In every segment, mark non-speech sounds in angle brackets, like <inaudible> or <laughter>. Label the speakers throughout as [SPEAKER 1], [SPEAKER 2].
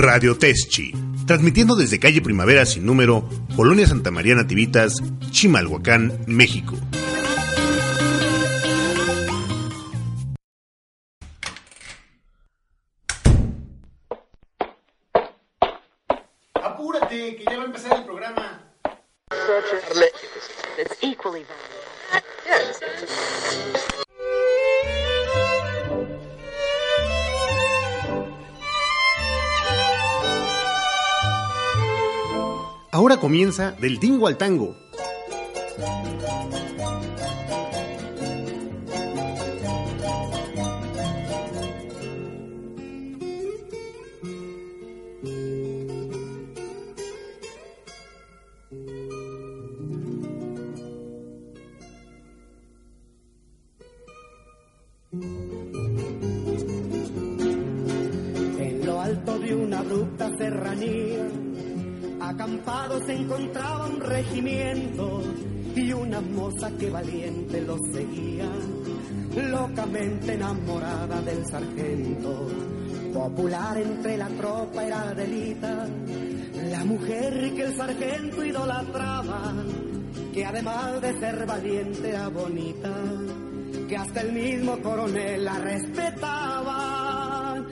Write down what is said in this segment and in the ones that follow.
[SPEAKER 1] Radio Teschi, transmitiendo desde calle Primavera sin número, Colonia Santa María Nativitas, Chimalhuacán, México. Del Tingo al Tango.
[SPEAKER 2] Popular entre la tropa era Adelita, la mujer que el sargento idolatraba, que además de ser valiente era bonita, que hasta el mismo coronel la respetaba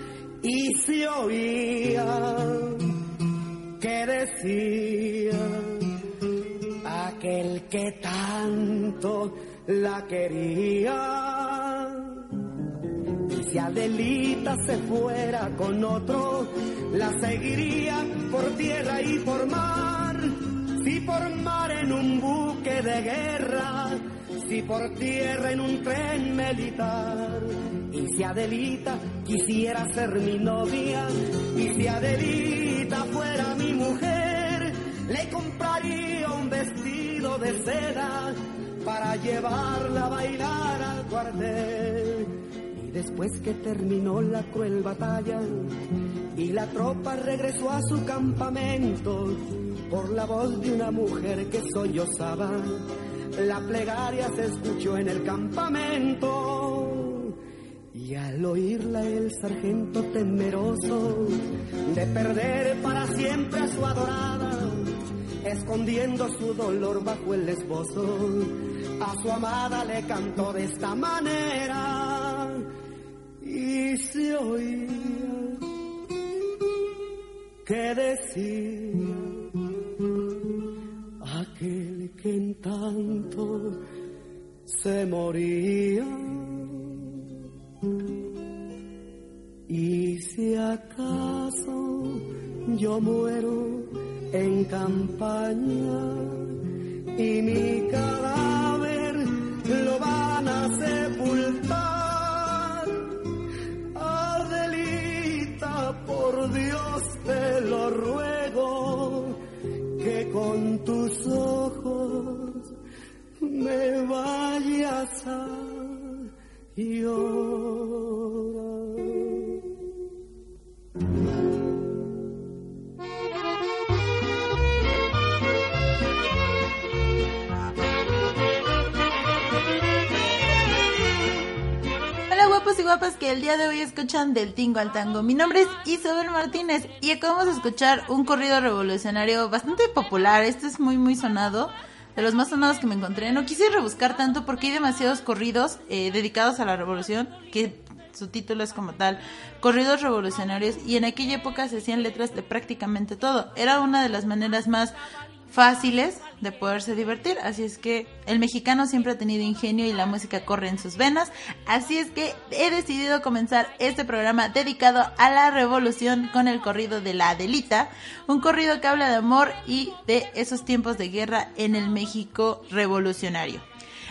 [SPEAKER 2] y se oía que decía aquel que tanto la quería. Si Adelita se fuera con otro, la seguiría por tierra y por mar. Si por mar en un buque de guerra, si por tierra en un tren militar. Y si Adelita quisiera ser mi novia, y si Adelita fuera mi mujer, le compraría un vestido de seda para llevarla a bailar al cuartel. Después que terminó la cruel batalla y la tropa regresó a su campamento, por la voz de una mujer que sollozaba, la plegaria se escuchó en el campamento. Y al oírla el sargento temeroso de perder para siempre a su adorada, escondiendo su dolor bajo el esbozo, a su amada le cantó de esta manera y se oía que decía aquel que en tanto se moría. Y si acaso yo muero en campaña y mi cadáver lo van a sepultar, Por Dios te lo ruego, que con tus ojos me vayas a llorar.
[SPEAKER 3] Y guapas que el día de hoy escuchan del tingo al tango. Mi nombre es Isabel Martínez y acabamos de escuchar un corrido revolucionario bastante popular. Este es muy muy sonado, de los más sonados que me encontré. No quise rebuscar tanto porque hay demasiados corridos eh, dedicados a la revolución que su título es como tal, corridos revolucionarios y en aquella época se hacían letras de prácticamente todo. Era una de las maneras más fáciles de poderse divertir. Así es que el mexicano siempre ha tenido ingenio y la música corre en sus venas. Así es que he decidido comenzar este programa dedicado a la revolución con el corrido de la Adelita. Un corrido que habla de amor y de esos tiempos de guerra en el México revolucionario.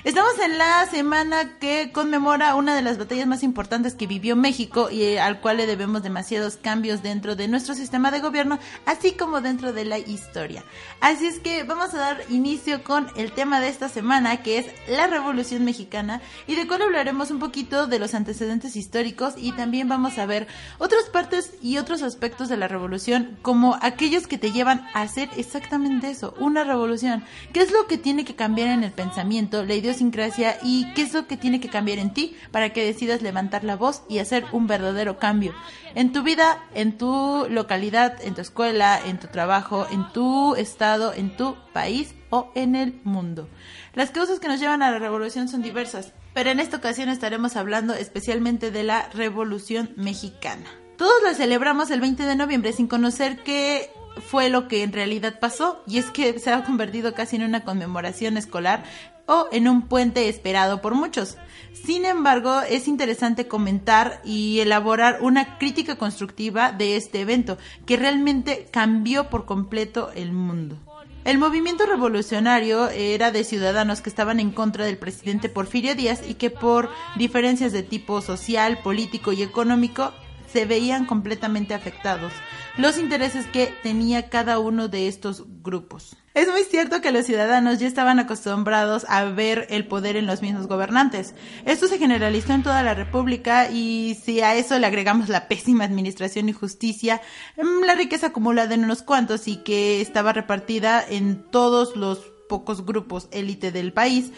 [SPEAKER 3] Estamos en la semana que conmemora una de las batallas más importantes que vivió México y eh, al cual le debemos demasiados cambios dentro de nuestro sistema de gobierno, así como dentro de la historia. Así es que vamos a dar inicio con el tema de esta semana, que es la Revolución Mexicana, y de cual hablaremos un poquito de los antecedentes históricos y también vamos a ver otras partes y otros aspectos de la revolución, como aquellos que te llevan a hacer exactamente eso, una revolución. ¿Qué es lo que tiene que cambiar en el pensamiento, la idea idiosincrasia y qué es lo que tiene que cambiar en ti para que decidas levantar la voz y hacer un verdadero cambio en tu vida, en tu localidad, en tu escuela, en tu trabajo, en tu estado, en tu país o en el mundo. Las causas que nos llevan a la revolución son diversas, pero en esta ocasión estaremos hablando especialmente de la Revolución Mexicana. Todos la celebramos el 20 de noviembre sin conocer qué fue lo que en realidad pasó y es que se ha convertido casi en una conmemoración escolar o en un puente esperado por muchos. Sin embargo, es interesante comentar y elaborar una crítica constructiva de este evento que realmente cambió por completo el mundo. El movimiento revolucionario era de ciudadanos que estaban en contra del presidente Porfirio Díaz y que por diferencias de tipo social, político y económico se veían completamente afectados los intereses que tenía cada uno de estos grupos. Es muy cierto que los ciudadanos ya estaban acostumbrados a ver el poder en los mismos gobernantes. Esto se generalizó en toda la República y si a eso le agregamos la pésima administración y justicia, mm, la riqueza acumulada en unos cuantos y que estaba repartida en todos los pocos grupos élite del país,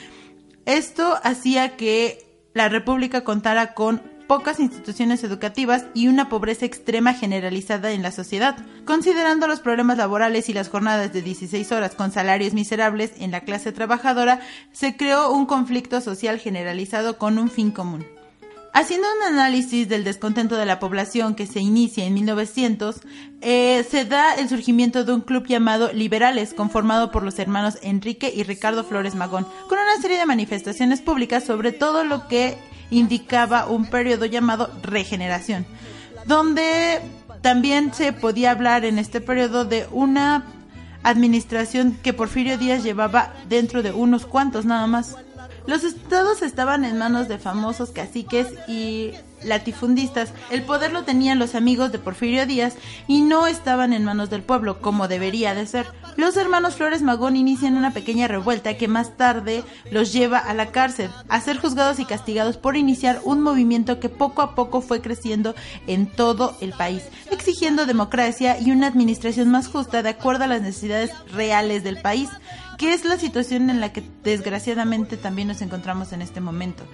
[SPEAKER 3] esto hacía que la República contara con pocas instituciones educativas y una pobreza extrema generalizada en la sociedad. Considerando los problemas laborales y las jornadas de 16 horas con salarios miserables en la clase trabajadora, se creó un conflicto social generalizado con un fin común. Haciendo un análisis del descontento de la población que se inicia en 1900, eh, se da el surgimiento de un club llamado Liberales, conformado por los hermanos Enrique y Ricardo Flores Magón, con una serie de manifestaciones públicas sobre todo lo que indicaba un periodo llamado regeneración, donde también se podía hablar en este periodo de una administración que Porfirio Díaz llevaba dentro de unos cuantos nada más. Los estados estaban en manos de famosos caciques y latifundistas. El poder lo tenían los amigos de Porfirio Díaz y no estaban en manos del pueblo, como debería de ser. Los hermanos Flores Magón inician una pequeña revuelta que más tarde los lleva a la cárcel, a ser juzgados y castigados por iniciar un movimiento que poco a poco fue creciendo en todo el país, exigiendo democracia y una administración más justa de acuerdo a las necesidades reales del país, que es la situación en la que desgraciadamente también nos encontramos en este momento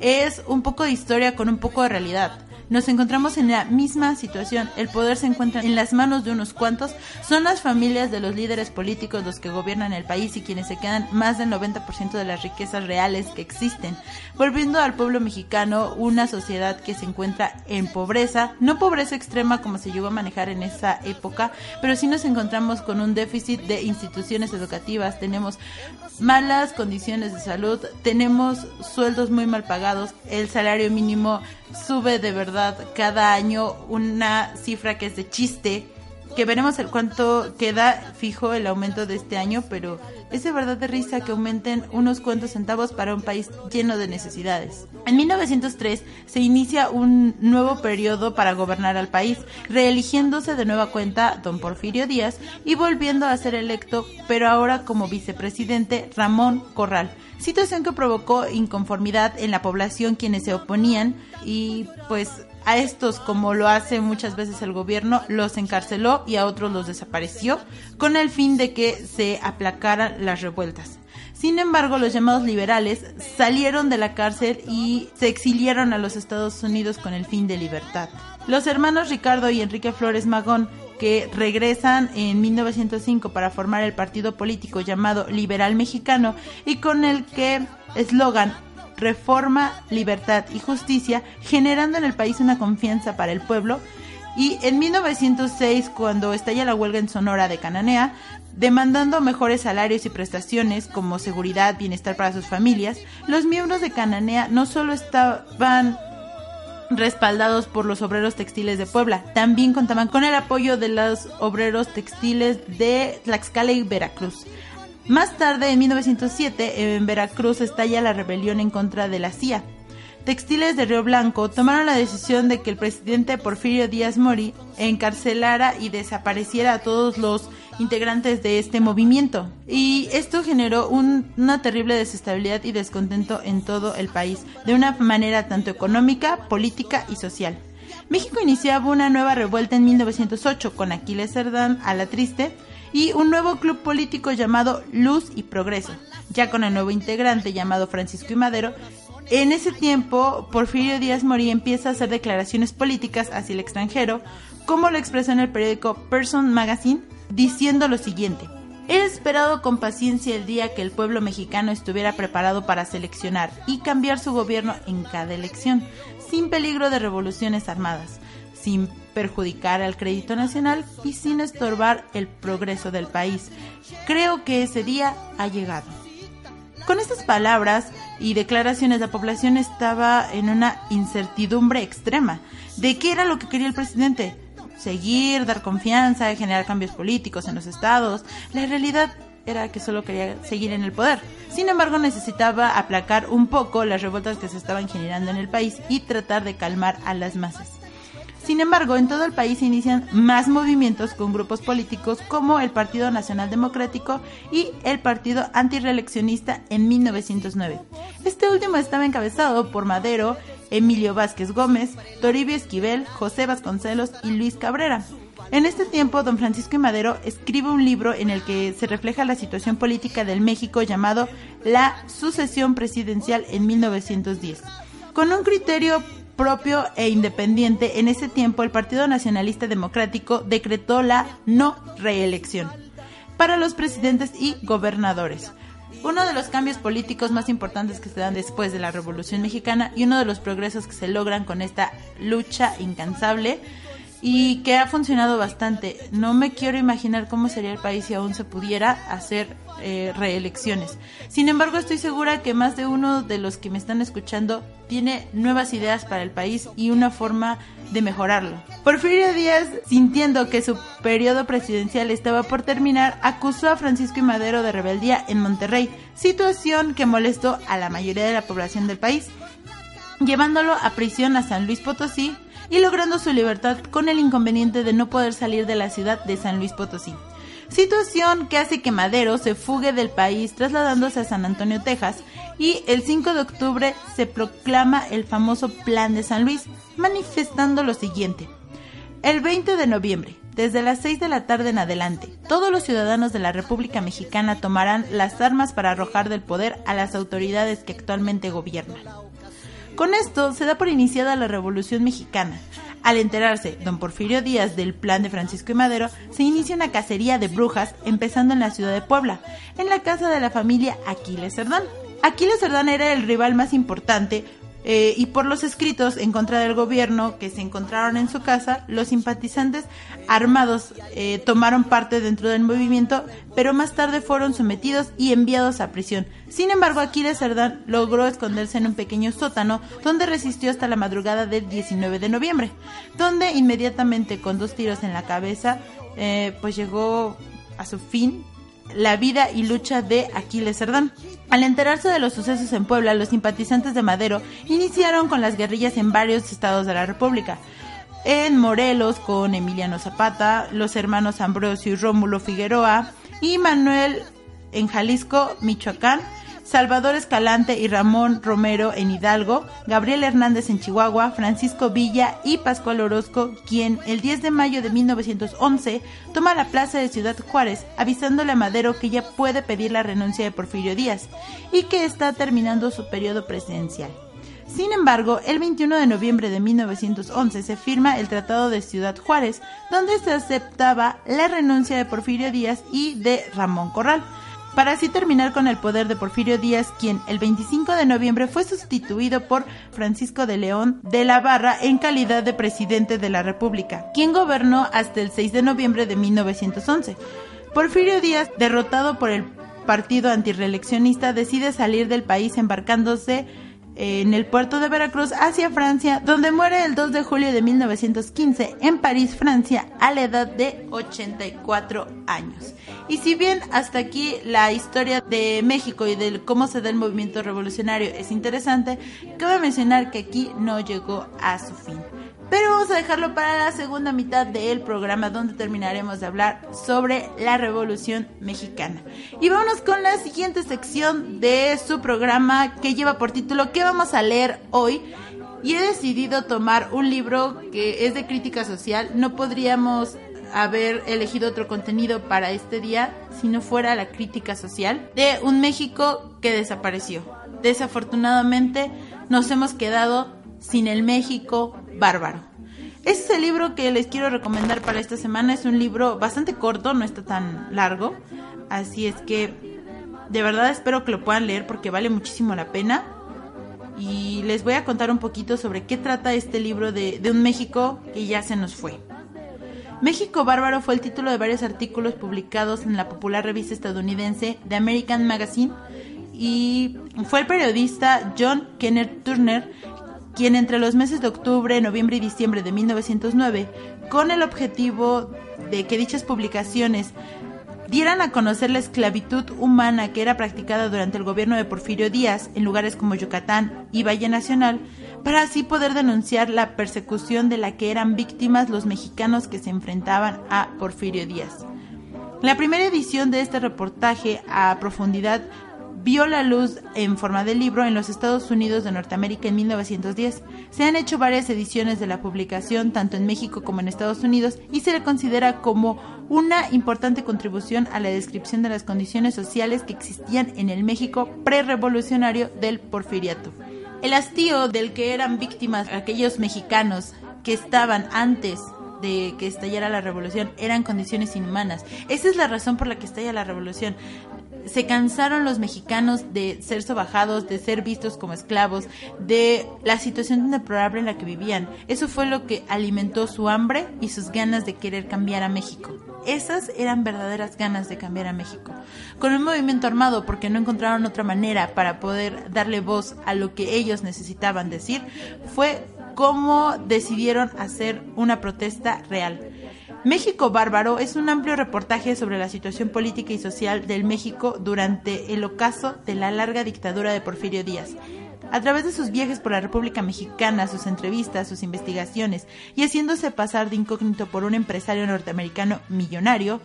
[SPEAKER 3] es un poco de historia con un poco de realidad. Nos encontramos en la misma situación. El poder se encuentra en las manos de unos cuantos. Son las familias de los líderes políticos los que gobiernan el país y quienes se quedan más del 90% de las riquezas reales que existen. Volviendo al pueblo mexicano, una sociedad que se encuentra en pobreza, no pobreza extrema como se llegó a manejar en esa época, pero sí nos encontramos con un déficit de instituciones educativas. Tenemos malas condiciones de salud, tenemos sueldos muy mal pagados, el salario mínimo sube de verdad cada año una cifra que es de chiste, que veremos el cuánto queda fijo el aumento de este año, pero es de verdad de risa que aumenten unos cuantos centavos para un país lleno de necesidades. En 1903 se inicia un nuevo periodo para gobernar al país, reeligiéndose de nueva cuenta don Porfirio Díaz y volviendo a ser electo, pero ahora como vicepresidente Ramón Corral situación que provocó inconformidad en la población quienes se oponían y pues a estos, como lo hace muchas veces el gobierno, los encarceló y a otros los desapareció con el fin de que se aplacaran las revueltas. Sin embargo, los llamados liberales salieron de la cárcel y se exiliaron a los Estados Unidos con el fin de libertad. Los hermanos Ricardo y Enrique Flores Magón, que regresan en 1905 para formar el partido político llamado Liberal Mexicano y con el que eslogan reforma, libertad y justicia, generando en el país una confianza para el pueblo. Y en 1906, cuando estalla la huelga en Sonora de Cananea, demandando mejores salarios y prestaciones como seguridad, bienestar para sus familias, los miembros de Cananea no solo estaban respaldados por los obreros textiles de Puebla. También contaban con el apoyo de los obreros textiles de Tlaxcala y Veracruz. Más tarde, en 1907, en Veracruz estalla la rebelión en contra de la CIA. Textiles de Río Blanco tomaron la decisión de que el presidente Porfirio Díaz Mori encarcelara y desapareciera a todos los integrantes de este movimiento. Y esto generó una terrible desestabilidad y descontento en todo el país, de una manera tanto económica, política y social. México iniciaba una nueva revuelta en 1908 con Aquiles Cerdán a la triste, y un nuevo club político llamado Luz y Progreso. ya con el nuevo integrante llamado Francisco y Madero, en ese tiempo, Porfirio Díaz Morí empieza a hacer declaraciones políticas hacia el extranjero, como lo expresó en el periódico Person Magazine, diciendo lo siguiente. He esperado con paciencia el día que el pueblo mexicano estuviera preparado para seleccionar y cambiar su gobierno en cada elección, sin peligro de revoluciones armadas, sin perjudicar al crédito nacional y sin estorbar el progreso del país. Creo que ese día ha llegado. Con estas palabras y declaraciones, la población estaba en una incertidumbre extrema de qué era lo que quería el presidente. Seguir, dar confianza, generar cambios políticos en los estados. La realidad era que solo quería seguir en el poder. Sin embargo, necesitaba aplacar un poco las revueltas que se estaban generando en el país y tratar de calmar a las masas. Sin embargo, en todo el país se inician más movimientos con grupos políticos como el Partido Nacional Democrático y el Partido Antireeleccionista en 1909. Este último estaba encabezado por Madero, Emilio Vázquez Gómez, Toribio Esquivel, José Vasconcelos y Luis Cabrera. En este tiempo, don Francisco y Madero escribe un libro en el que se refleja la situación política del México llamado La sucesión presidencial en 1910. Con un criterio propio e independiente, en ese tiempo el Partido Nacionalista Democrático decretó la no reelección para los presidentes y gobernadores. Uno de los cambios políticos más importantes que se dan después de la Revolución Mexicana y uno de los progresos que se logran con esta lucha incansable y que ha funcionado bastante. No me quiero imaginar cómo sería el país si aún se pudiera hacer eh, reelecciones. Sin embargo, estoy segura que más de uno de los que me están escuchando tiene nuevas ideas para el país y una forma de mejorarlo. Porfirio Díaz, sintiendo que su periodo presidencial estaba por terminar, acusó a Francisco y Madero de rebeldía en Monterrey, situación que molestó a la mayoría de la población del país, llevándolo a prisión a San Luis Potosí y logrando su libertad con el inconveniente de no poder salir de la ciudad de San Luis Potosí situación que hace que Madero se fugue del país trasladándose a San Antonio, Texas, y el 5 de octubre se proclama el famoso Plan de San Luis, manifestando lo siguiente. El 20 de noviembre, desde las 6 de la tarde en adelante, todos los ciudadanos de la República Mexicana tomarán las armas para arrojar del poder a las autoridades que actualmente gobiernan. Con esto se da por iniciada la Revolución Mexicana, al enterarse don Porfirio Díaz del plan de Francisco y Madero, se inicia una cacería de brujas empezando en la ciudad de Puebla, en la casa de la familia Aquiles Cerdán. Aquiles Cerdán era el rival más importante eh, y por los escritos en contra del gobierno que se encontraron en su casa, los simpatizantes armados eh, tomaron parte dentro del movimiento, pero más tarde fueron sometidos y enviados a prisión. Sin embargo, Aquiles Cerdán logró esconderse en un pequeño sótano donde resistió hasta la madrugada del 19 de noviembre, donde inmediatamente con dos tiros en la cabeza, eh, pues llegó a su fin la vida y lucha de Aquiles Cerdán. Al enterarse de los sucesos en Puebla, los simpatizantes de Madero iniciaron con las guerrillas en varios estados de la República. En Morelos con Emiliano Zapata, los hermanos Ambrosio y Rómulo Figueroa y Manuel en Jalisco, Michoacán, Salvador Escalante y Ramón Romero en Hidalgo, Gabriel Hernández en Chihuahua, Francisco Villa y Pascual Orozco, quien el 10 de mayo de 1911 toma la plaza de Ciudad Juárez, avisándole a Madero que ya puede pedir la renuncia de Porfirio Díaz y que está terminando su periodo presidencial. Sin embargo, el 21 de noviembre de 1911 se firma el Tratado de Ciudad Juárez, donde se aceptaba la renuncia de Porfirio Díaz y de Ramón Corral, para así terminar con el poder de Porfirio Díaz, quien el 25 de noviembre fue sustituido por Francisco de León de la Barra en calidad de presidente de la República, quien gobernó hasta el 6 de noviembre de 1911. Porfirio Díaz, derrotado por el partido antireeleccionista, decide salir del país embarcándose en el puerto de Veracruz hacia Francia, donde muere el 2 de julio de 1915 en París, Francia, a la edad de 84 años. Y si bien hasta aquí la historia de México y de cómo se da el movimiento revolucionario es interesante, cabe mencionar que aquí no llegó a su fin. Pero vamos a dejarlo para la segunda mitad del programa donde terminaremos de hablar sobre la Revolución Mexicana. Y vámonos con la siguiente sección de su programa que lleva por título ¿Qué vamos a leer hoy? Y he decidido tomar un libro que es de crítica social. No podríamos haber elegido otro contenido para este día si no fuera la crítica social de un México que desapareció. Desafortunadamente nos hemos quedado sin el México bárbaro. Este es el libro que les quiero recomendar para esta semana. Es un libro bastante corto, no está tan largo. Así es que de verdad espero que lo puedan leer porque vale muchísimo la pena. Y les voy a contar un poquito sobre qué trata este libro de, de un México que ya se nos fue. México Bárbaro fue el título de varios artículos publicados en la popular revista estadounidense The American Magazine y fue el periodista John Kenneth Turner quien entre los meses de octubre, noviembre y diciembre de 1909, con el objetivo de que dichas publicaciones dieran a conocer la esclavitud humana que era practicada durante el gobierno de Porfirio Díaz en lugares como Yucatán y Valle Nacional, para así poder denunciar la persecución de la que eran víctimas los mexicanos que se enfrentaban a Porfirio Díaz. La primera edición de este reportaje a profundidad vio la luz en forma de libro en los Estados Unidos de Norteamérica en 1910. Se han hecho varias ediciones de la publicación tanto en México como en Estados Unidos y se le considera como una importante contribución a la descripción de las condiciones sociales que existían en el México prerevolucionario del porfiriato. El hastío del que eran víctimas aquellos mexicanos que estaban antes de que estallara la revolución eran condiciones inhumanas. Esa es la razón por la que estalla la revolución se cansaron los mexicanos de ser sobajados, de ser vistos como esclavos, de la situación deplorable en la que vivían. Eso fue lo que alimentó su hambre y sus ganas de querer cambiar a México. Esas eran verdaderas ganas de cambiar a México. Con un movimiento armado porque no encontraron otra manera para poder darle voz a lo que ellos necesitaban decir, fue como decidieron hacer una protesta real. México Bárbaro es un amplio reportaje sobre la situación política y social del México durante el ocaso de la larga dictadura de Porfirio Díaz. A través de sus viajes por la República Mexicana, sus entrevistas, sus investigaciones y haciéndose pasar de incógnito por un empresario norteamericano millonario,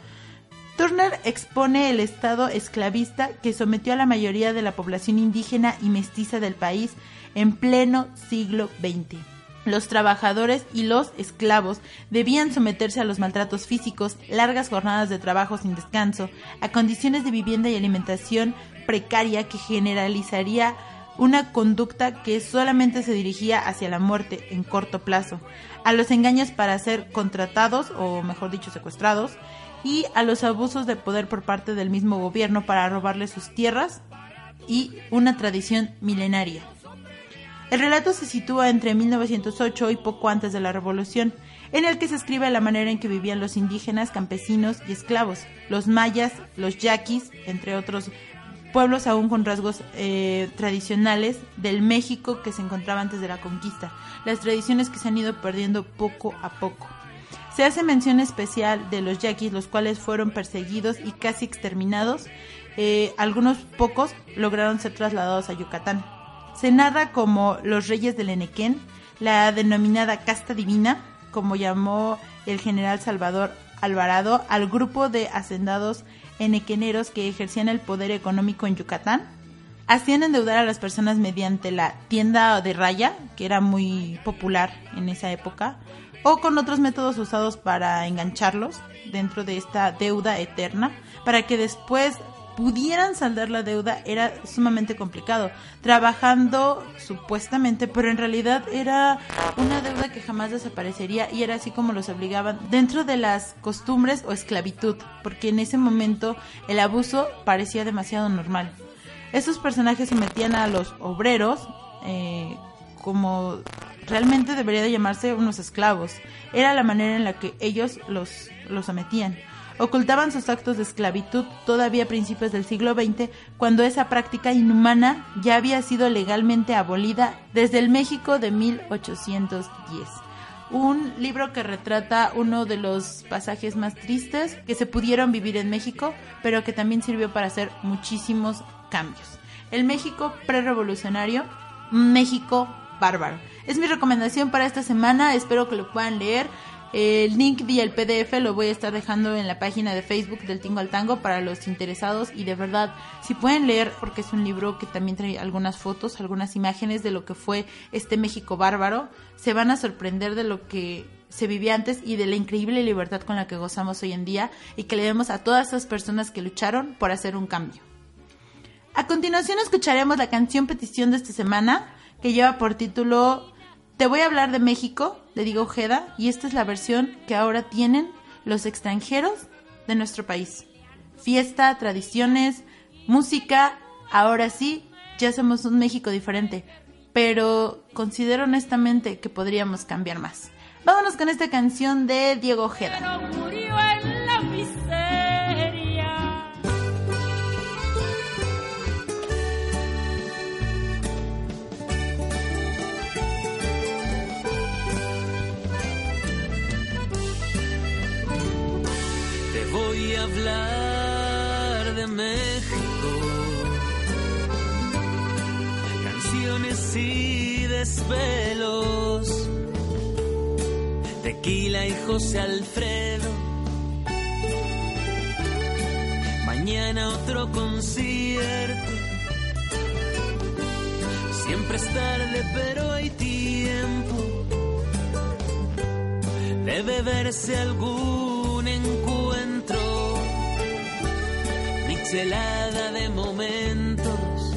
[SPEAKER 3] Turner expone el estado esclavista que sometió a la mayoría de la población indígena y mestiza del país en pleno siglo XX. Los trabajadores y los esclavos debían someterse a los maltratos físicos, largas jornadas de trabajo sin descanso, a condiciones de vivienda y alimentación precaria que generalizaría una conducta que solamente se dirigía hacia la muerte en corto plazo, a los engaños para ser contratados o mejor dicho secuestrados y a los abusos de poder por parte del mismo gobierno para robarle sus tierras y una tradición milenaria. El relato se sitúa entre 1908 y poco antes de la Revolución, en el que se escribe la manera en que vivían los indígenas, campesinos y esclavos, los mayas, los yaquis, entre otros pueblos aún con rasgos eh, tradicionales del México que se encontraba antes de la conquista, las tradiciones que se han ido perdiendo poco a poco. Se hace mención especial de los yaquis, los cuales fueron perseguidos y casi exterminados. Eh, algunos pocos lograron ser trasladados a Yucatán. Se narra como los reyes del Enequén, la denominada casta divina, como llamó el general Salvador Alvarado al grupo de hacendados enequeneros que ejercían el poder económico en Yucatán. Hacían endeudar a las personas mediante la tienda de raya, que era muy popular en esa época, o con otros métodos usados para engancharlos dentro de esta deuda eterna, para que después pudieran saldar la deuda era sumamente complicado, trabajando supuestamente, pero en realidad era una deuda que jamás desaparecería y era así como los obligaban dentro de las costumbres o esclavitud, porque en ese momento el abuso parecía demasiado normal. Esos personajes sometían a los obreros eh, como realmente debería de llamarse unos esclavos. Era la manera en la que ellos los, los sometían ocultaban sus actos de esclavitud todavía a principios del siglo XX, cuando esa práctica inhumana ya había sido legalmente abolida desde el México de 1810 un libro que retrata uno de los pasajes más tristes que se pudieron vivir en México, pero que también sirvió para hacer muchísimos cambios. El México prerevolucionario, México bárbaro. Es mi recomendación para esta semana, espero que lo puedan leer. El link y el PDF lo voy a estar dejando en la página de Facebook del Tingo al Tango para los interesados y de verdad, si pueden leer, porque es un libro que también trae algunas fotos, algunas imágenes de lo que fue este México bárbaro, se van a sorprender de lo que se vivía antes y de la increíble libertad con la que gozamos hoy en día y que le demos a todas esas personas que lucharon por hacer un cambio. A continuación escucharemos la canción petición de esta semana que lleva por título Te voy a hablar de México de Diego Ojeda y esta es la versión que ahora tienen los extranjeros de nuestro país. Fiesta, tradiciones, música, ahora sí, ya somos un México diferente, pero considero honestamente que podríamos cambiar más. Vámonos con esta canción de Diego Ojeda.
[SPEAKER 4] Hablar de México. Canciones y desvelos. Tequila y José Alfredo. Mañana otro concierto. Siempre es tarde, pero hay tiempo. Debe verse algún michelada de momentos,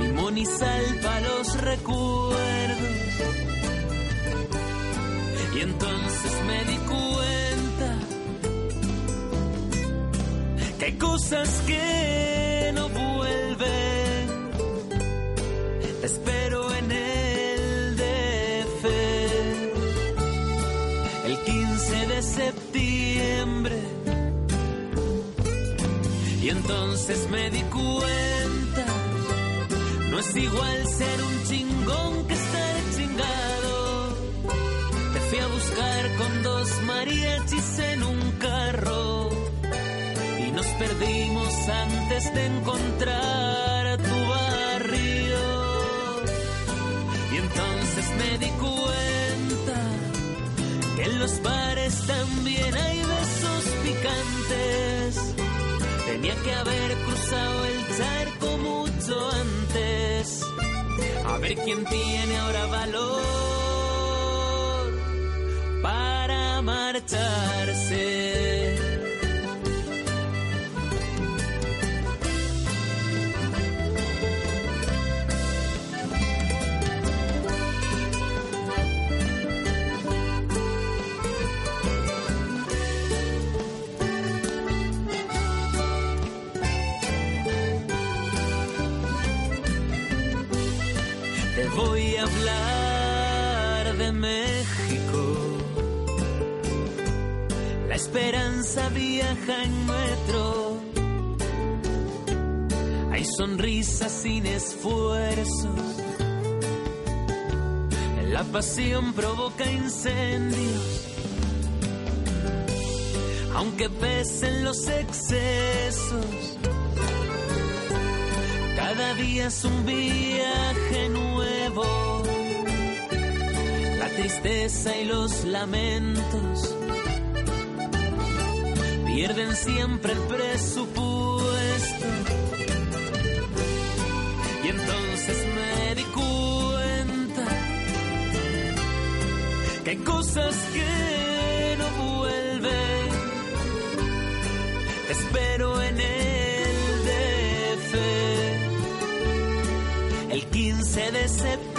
[SPEAKER 4] limón y sal para los recuerdos. Y entonces me di cuenta que cosas que entonces me di cuenta, no es igual ser un chingón que estar chingado. Te fui a buscar con dos mariachis en un carro y nos perdimos antes de encontrar tu barrio. Y entonces me di cuenta que en los bares también hay besos picantes. Tenía que haber cruzado el charco mucho antes. A ver quién tiene ahora valor para marcharse. Esperanza viaja en metro. Hay sonrisas sin esfuerzos. La pasión provoca incendios. Aunque pesen los excesos. Cada día es un viaje nuevo. La tristeza y los lamentos pierden siempre el presupuesto. Y entonces me di cuenta que hay cosas que no vuelven. Te espero en el DF el 15 de septiembre.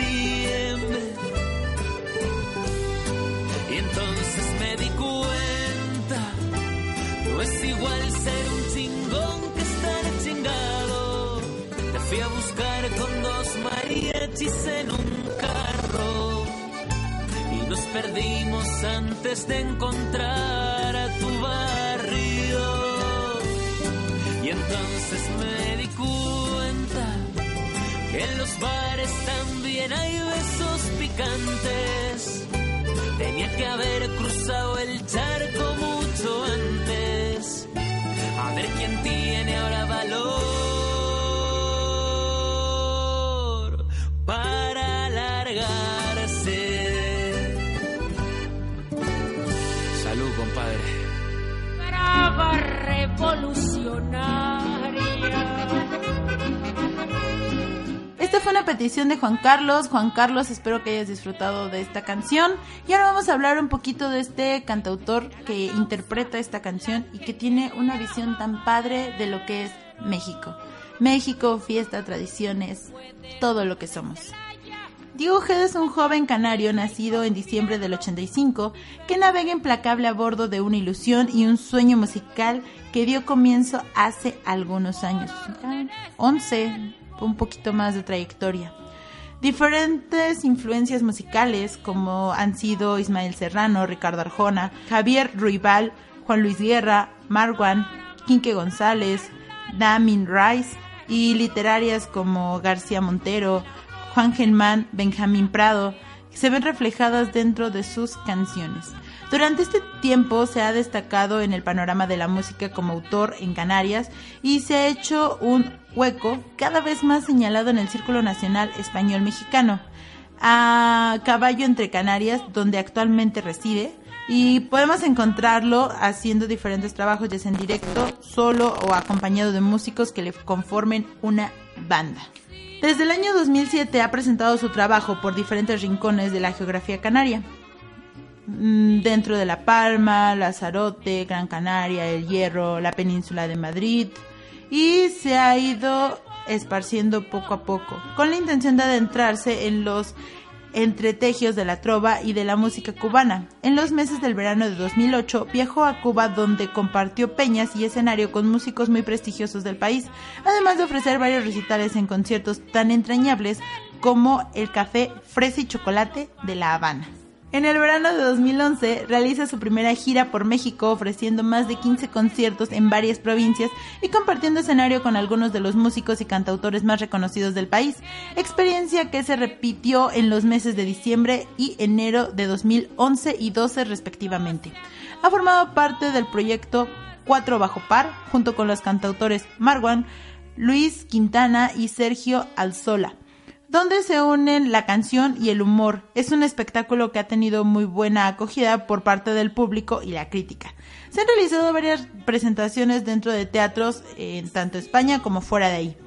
[SPEAKER 4] En un carro. Y nos perdimos antes de encontrar a tu barrio. Y entonces me di cuenta que en los bares también hay besos picantes. Tenía que haber cruzado el charco mucho antes. A ver quién tiene ahora valor
[SPEAKER 5] Brava revolucionaria.
[SPEAKER 3] Esta fue una petición de Juan Carlos. Juan Carlos, espero que hayas disfrutado de esta canción. Y ahora vamos a hablar un poquito de este cantautor que interpreta esta canción y que tiene una visión tan padre de lo que es México. México, fiesta, tradiciones, todo lo que somos. Diego Ojeda es un joven canario nacido en diciembre del 85 que navega implacable a bordo de una ilusión y un sueño musical que dio comienzo hace algunos años, 11, un poquito más de trayectoria. Diferentes influencias musicales como han sido Ismael Serrano, Ricardo Arjona, Javier Ruibal, Juan Luis Guerra, Marwan, Quique González, Damin Rice y literarias como García Montero, Juan Germán, Benjamín Prado, se ven reflejadas dentro de sus canciones. Durante este tiempo se ha destacado en el panorama de la música como autor en Canarias y se ha hecho un hueco cada vez más señalado en el Círculo Nacional Español Mexicano, a caballo entre Canarias, donde actualmente reside, y podemos encontrarlo haciendo diferentes trabajos, ya sea en directo, solo o acompañado de músicos que le conformen una banda. Desde el año 2007 ha presentado su trabajo por diferentes rincones de la geografía canaria. Mm, Dentro de La Palma, Lanzarote, Gran Canaria, El Hierro, la península de Madrid y se ha ido esparciendo poco a poco con la intención de adentrarse en los entretejios de la trova y de la música cubana. En los meses del verano de 2008 viajó a Cuba donde compartió peñas y escenario con músicos muy prestigiosos del país, además de ofrecer varios recitales en conciertos tan entrañables como el Café Fresa y Chocolate de La Habana. En el verano de 2011 realiza su primera gira por México ofreciendo más de 15 conciertos en varias provincias y compartiendo escenario con algunos de los músicos y cantautores más reconocidos del país, experiencia que se repitió en los meses de diciembre y enero de 2011 y 12 respectivamente. Ha formado parte del proyecto Cuatro Bajo Par junto con los cantautores Marwan, Luis Quintana y Sergio Alzola donde se unen la canción y el humor. Es un espectáculo que ha tenido muy buena acogida por parte del público y la crítica. Se han realizado varias presentaciones dentro de teatros en tanto España como fuera de ahí.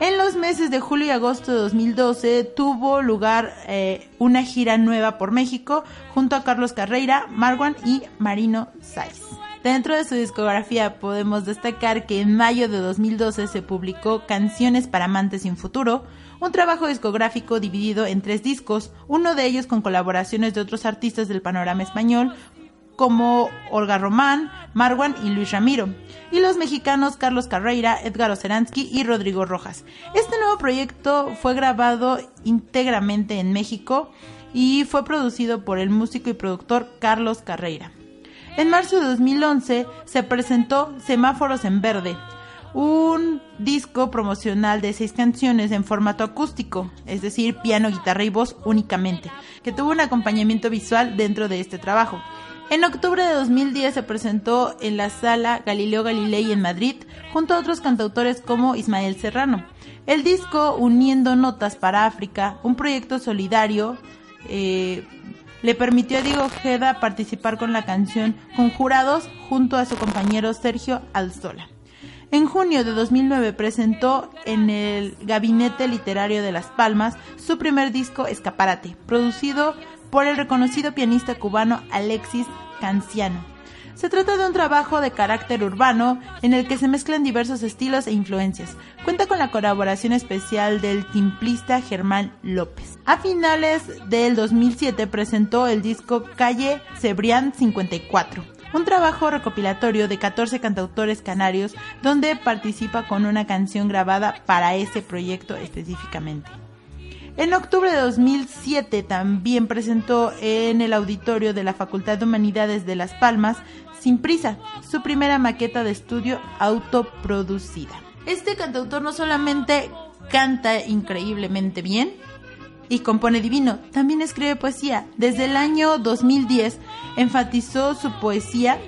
[SPEAKER 3] En los meses de julio y agosto de 2012 tuvo lugar eh, una gira nueva por México junto a Carlos Carreira, Marwan y Marino Saiz. Dentro de su discografía podemos destacar que en mayo de 2012 se publicó Canciones para Amantes sin Futuro, un trabajo discográfico dividido en tres discos, uno de ellos con colaboraciones de otros artistas del panorama español, como Olga Román, Marwan y Luis Ramiro, y los mexicanos Carlos Carreira, Edgar Oceransky y Rodrigo Rojas. Este nuevo proyecto fue grabado íntegramente en México y fue producido por el músico y productor Carlos Carreira. En marzo de 2011 se presentó Semáforos en Verde, un disco promocional de seis canciones en formato acústico, es decir, piano, guitarra y voz únicamente, que tuvo un acompañamiento visual dentro de este trabajo. En octubre de 2010 se presentó en la sala Galileo Galilei en Madrid, junto a otros cantautores como Ismael Serrano. El disco Uniendo Notas para África, un proyecto solidario, eh, le permitió a Diego Ojeda participar con la canción Conjurados junto a su compañero Sergio Alzola. En junio de 2009 presentó en el Gabinete Literario de Las Palmas su primer disco Escaparate, producido por el reconocido pianista cubano Alexis Canciano. Se trata de un trabajo de carácter urbano en el que se mezclan diversos estilos e influencias. Cuenta con la colaboración especial del timplista Germán López. A finales del 2007 presentó el disco Calle Cebrián 54 un trabajo recopilatorio de 14 cantautores canarios donde participa con una canción grabada para ese proyecto específicamente. En octubre de 2007 también presentó en el auditorio de la Facultad de Humanidades de Las Palmas, Sin Prisa, su primera maqueta de estudio autoproducida. Este cantautor no solamente canta increíblemente bien, y compone divino. También escribe poesía. Desde el año 2010 enfatizó su poesía,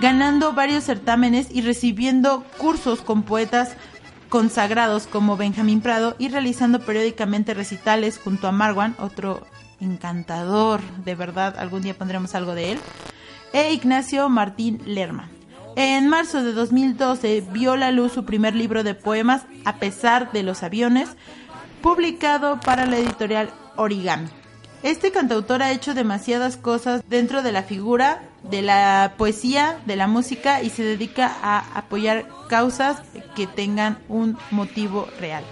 [SPEAKER 3] ganando varios certámenes y recibiendo cursos con poetas consagrados como Benjamín Prado y realizando periódicamente recitales junto a Marwan, otro encantador, de verdad, algún día pondremos algo de él, e Ignacio Martín Lerma. En marzo de 2012 vio la luz su primer libro de poemas, A pesar de los aviones, publicado para la editorial Origami. Este cantautor ha hecho demasiadas cosas dentro de la figura, de la poesía, de la música y se dedica a apoyar causas que tengan un motivo real.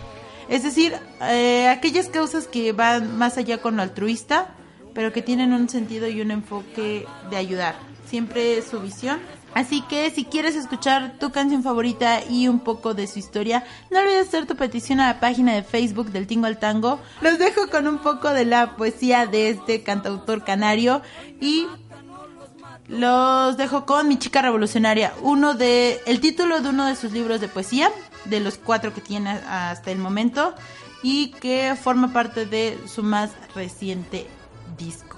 [SPEAKER 3] Es decir, eh, aquellas causas que van más allá con lo altruista, pero que tienen un sentido y un enfoque de ayudar. Siempre es su visión. Así que si quieres escuchar tu canción favorita y un poco de su historia, no olvides hacer tu petición a la página de Facebook del Tingo al Tango. Los dejo con un poco de la poesía de este cantautor canario y los dejo con Mi chica revolucionaria, uno de el título de uno de sus libros de poesía, de los cuatro que tiene hasta el momento y que forma parte de su más reciente disco.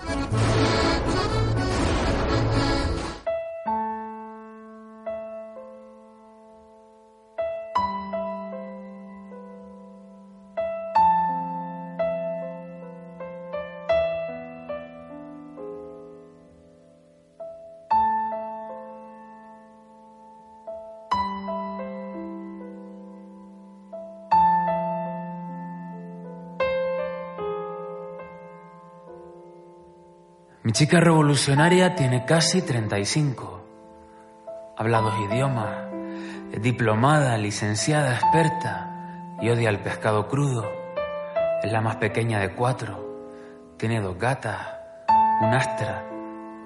[SPEAKER 4] Chica revolucionaria tiene casi 35. Habla dos idiomas, es diplomada, licenciada, experta y odia el pescado crudo. Es la más pequeña de cuatro. Tiene dos gatas, un astra,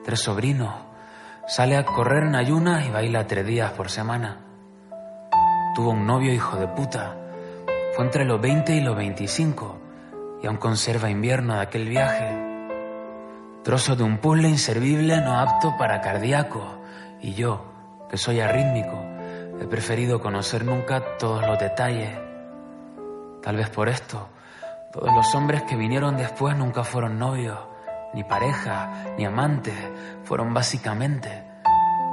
[SPEAKER 4] tres sobrinos. Sale a correr en ayunas y baila tres días por semana. Tuvo un novio hijo de puta. Fue entre los 20 y los 25 y aún conserva invierno de aquel viaje Trozo de un puzzle inservible no apto para cardíaco. Y yo, que soy arrítmico, he preferido conocer nunca todos los detalles. Tal vez por esto, todos los hombres que vinieron después nunca fueron novios, ni pareja, ni amantes, fueron básicamente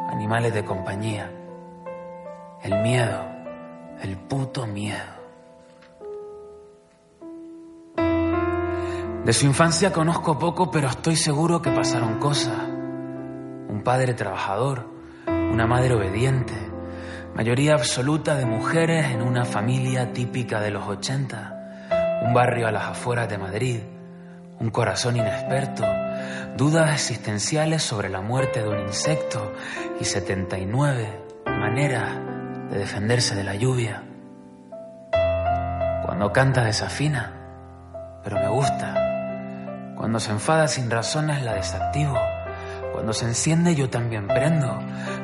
[SPEAKER 4] animales de compañía. El miedo, el puto miedo. De su infancia conozco poco, pero estoy seguro que pasaron cosas. Un padre trabajador, una madre obediente, mayoría absoluta de mujeres en una familia típica de los 80, un barrio a las afueras de Madrid, un corazón inexperto, dudas existenciales sobre la muerte de un insecto y 79 maneras de defenderse de la lluvia. Cuando canta desafina, pero me gusta. Cuando se enfada sin razones la desactivo. Cuando se enciende yo también prendo.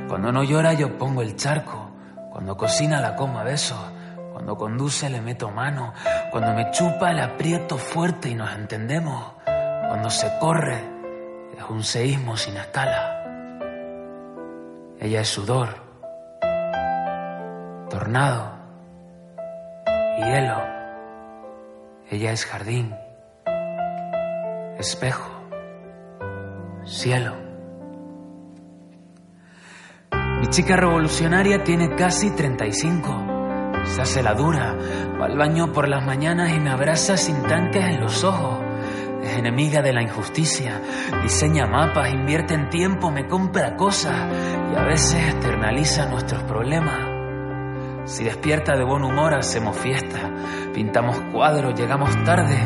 [SPEAKER 4] Cuando no llora yo pongo el charco. Cuando cocina la como a besos. Cuando conduce le meto mano. Cuando me chupa le aprieto fuerte y nos entendemos. Cuando se corre es un seísmo sin escala. Ella es sudor, tornado, hielo. Ella es jardín espejo, cielo. Mi chica revolucionaria tiene casi 35. Se hace la dura, va al baño por las mañanas y me abraza sin tanques en los ojos. Es enemiga de la injusticia, diseña mapas, invierte en tiempo, me compra cosas y a veces externaliza nuestros problemas. Si despierta de buen humor, hacemos fiesta, pintamos cuadros, llegamos tarde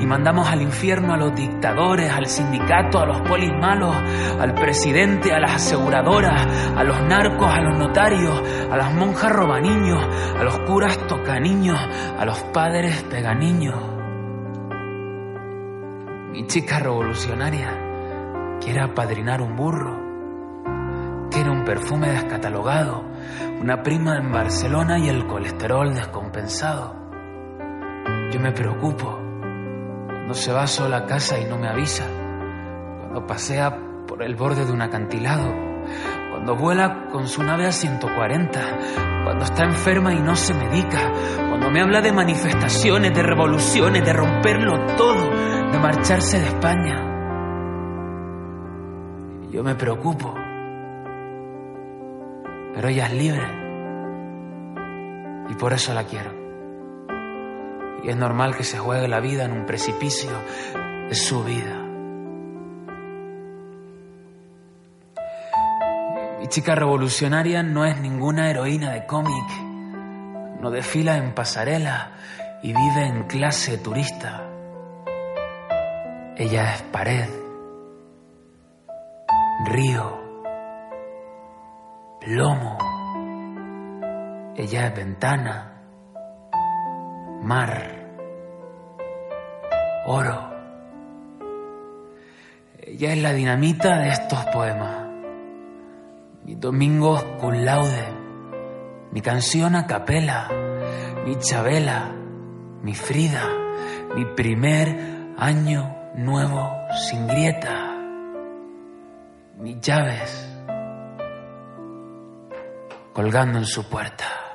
[SPEAKER 4] y mandamos al infierno a los dictadores, al sindicato, a los polis malos, al presidente, a las aseguradoras, a los narcos, a los notarios, a las monjas robaniños, a los curas tocaniños, a los padres peganiños. Mi chica revolucionaria quiere apadrinar un burro, quiere un perfume descatalogado una prima en Barcelona y el colesterol descompensado. Yo me preocupo cuando se va sola a casa y no me avisa, cuando pasea por el borde de un acantilado, cuando vuela con su nave a 140, cuando está enferma y no se medica, cuando me habla de manifestaciones, de revoluciones, de romperlo todo, de marcharse de España. Yo me preocupo pero ella es libre. Y por eso la quiero. Y es normal que se juegue la vida en un precipicio. Es su vida. Mi chica revolucionaria no es ninguna heroína de cómic. No desfila en pasarela y vive en clase turista. Ella es pared, río, plomo. Ella es ventana, mar, oro. Ella es la dinamita de estos poemas. Mi domingos con laude, mi canción a capela, mi Chabela, mi Frida, mi primer año nuevo sin grieta, mis llaves colgando en su puerta.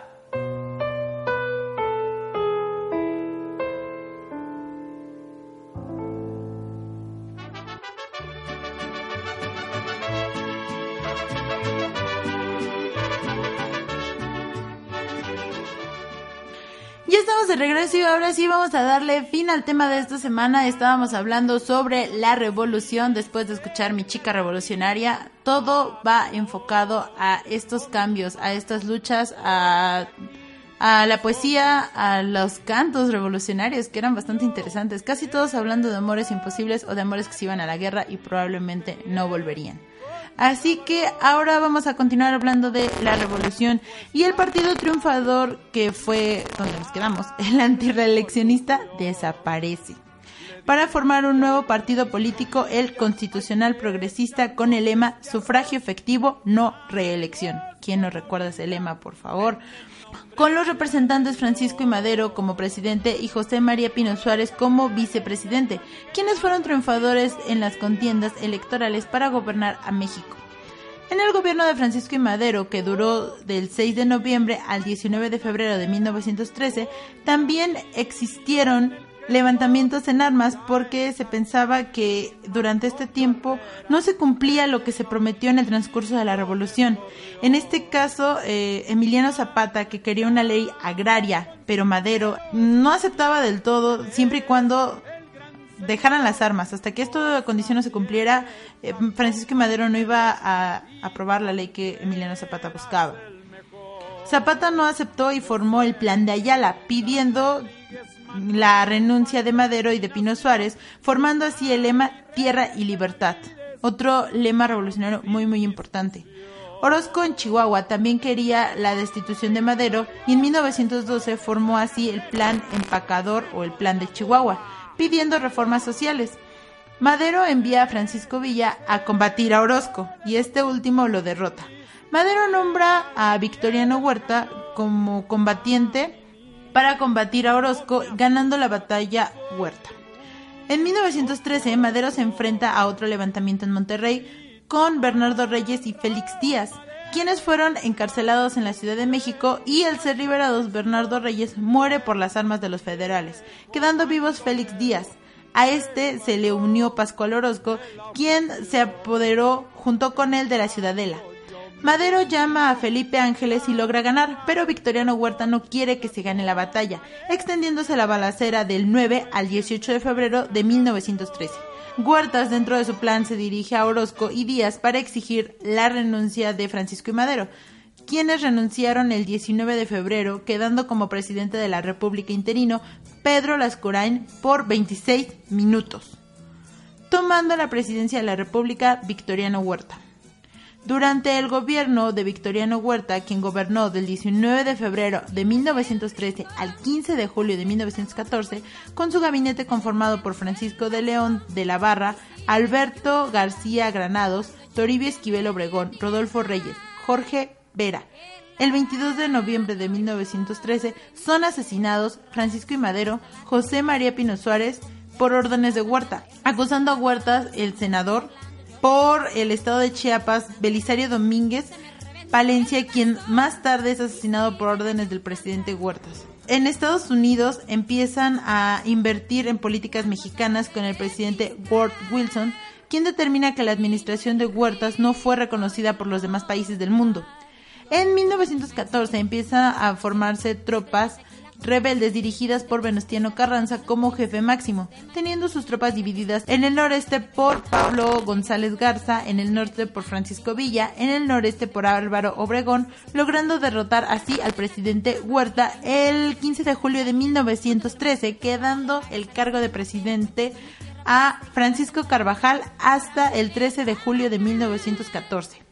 [SPEAKER 3] Sí vamos a darle fin al tema de esta semana. Estábamos hablando sobre la revolución después de escuchar Mi chica revolucionaria. Todo va enfocado a estos cambios, a estas luchas, a, a la poesía, a los cantos revolucionarios que eran bastante interesantes. Casi todos hablando de amores imposibles o de amores que se iban a la guerra y probablemente no volverían. Así que ahora vamos a continuar hablando de la revolución y el partido triunfador que fue donde nos quedamos, <laughs> el antireeleccionista, desaparece. Para formar un nuevo partido político, el constitucional progresista, con el lema sufragio efectivo, no reelección. ¿Quién nos recuerda ese lema, por favor? Con los representantes Francisco y Madero como presidente y José María Pino Suárez como vicepresidente, quienes fueron triunfadores en las contiendas electorales para gobernar a México. En el gobierno de Francisco y Madero, que duró del 6 de noviembre al 19 de febrero de 1913, también existieron levantamientos en armas porque se pensaba que durante este tiempo no se cumplía lo que se prometió en el transcurso de la revolución. En este caso, eh, Emiliano Zapata, que quería una ley agraria, pero Madero no aceptaba del todo siempre y cuando dejaran las armas. Hasta que esta condición no se cumpliera, eh, Francisco Madero no iba a aprobar la ley que Emiliano Zapata buscaba. Zapata no aceptó y formó el plan de Ayala, pidiendo la renuncia de Madero y de Pino Suárez, formando así el lema Tierra y Libertad, otro lema revolucionario muy muy importante. Orozco en Chihuahua también quería la destitución de Madero y en 1912 formó así el Plan Empacador o el Plan de Chihuahua, pidiendo reformas sociales. Madero envía a Francisco Villa a combatir a Orozco y este último lo derrota. Madero nombra a Victoriano Huerta como combatiente para combatir a Orozco, ganando la batalla Huerta. En 1913, Madero se enfrenta a otro levantamiento en Monterrey con Bernardo Reyes y Félix Díaz, quienes fueron encarcelados en la Ciudad de México y al ser liberados Bernardo Reyes muere por las armas de los federales, quedando vivos Félix Díaz. A este se le unió Pascual Orozco, quien se apoderó junto con él de la Ciudadela. Madero llama a Felipe Ángeles y logra ganar, pero Victoriano Huerta no quiere que se gane la batalla, extendiéndose la balacera del 9 al 18 de febrero de 1913. Huertas, dentro de su plan, se dirige a Orozco y Díaz para exigir la renuncia de Francisco y Madero, quienes renunciaron el 19 de febrero, quedando como presidente de la República interino Pedro Lascurain por 26 minutos, tomando la presidencia de la República Victoriano Huerta. Durante el gobierno de Victoriano Huerta, quien gobernó del 19 de febrero de 1913 al 15 de julio de 1914, con su gabinete conformado por Francisco de León de la Barra, Alberto García Granados, Toribio Esquivel Obregón, Rodolfo Reyes, Jorge Vera. El 22 de noviembre de 1913 son asesinados Francisco y Madero, José María Pino Suárez, por órdenes de Huerta, acusando a Huerta, el senador, por el estado de Chiapas, Belisario Domínguez Palencia, quien más tarde es asesinado por órdenes del presidente Huertas. En Estados Unidos empiezan a invertir en políticas mexicanas con el presidente Ward Wilson, quien determina que la administración de Huertas no fue reconocida por los demás países del mundo. En 1914 empieza a formarse tropas rebeldes dirigidas por Venustiano Carranza como jefe máximo, teniendo sus tropas divididas en el noreste por Pablo González Garza, en el norte por Francisco Villa, en el noreste por Álvaro Obregón, logrando derrotar así al presidente Huerta el 15 de julio de 1913, quedando el cargo de presidente a Francisco Carvajal hasta el 13 de julio de 1914.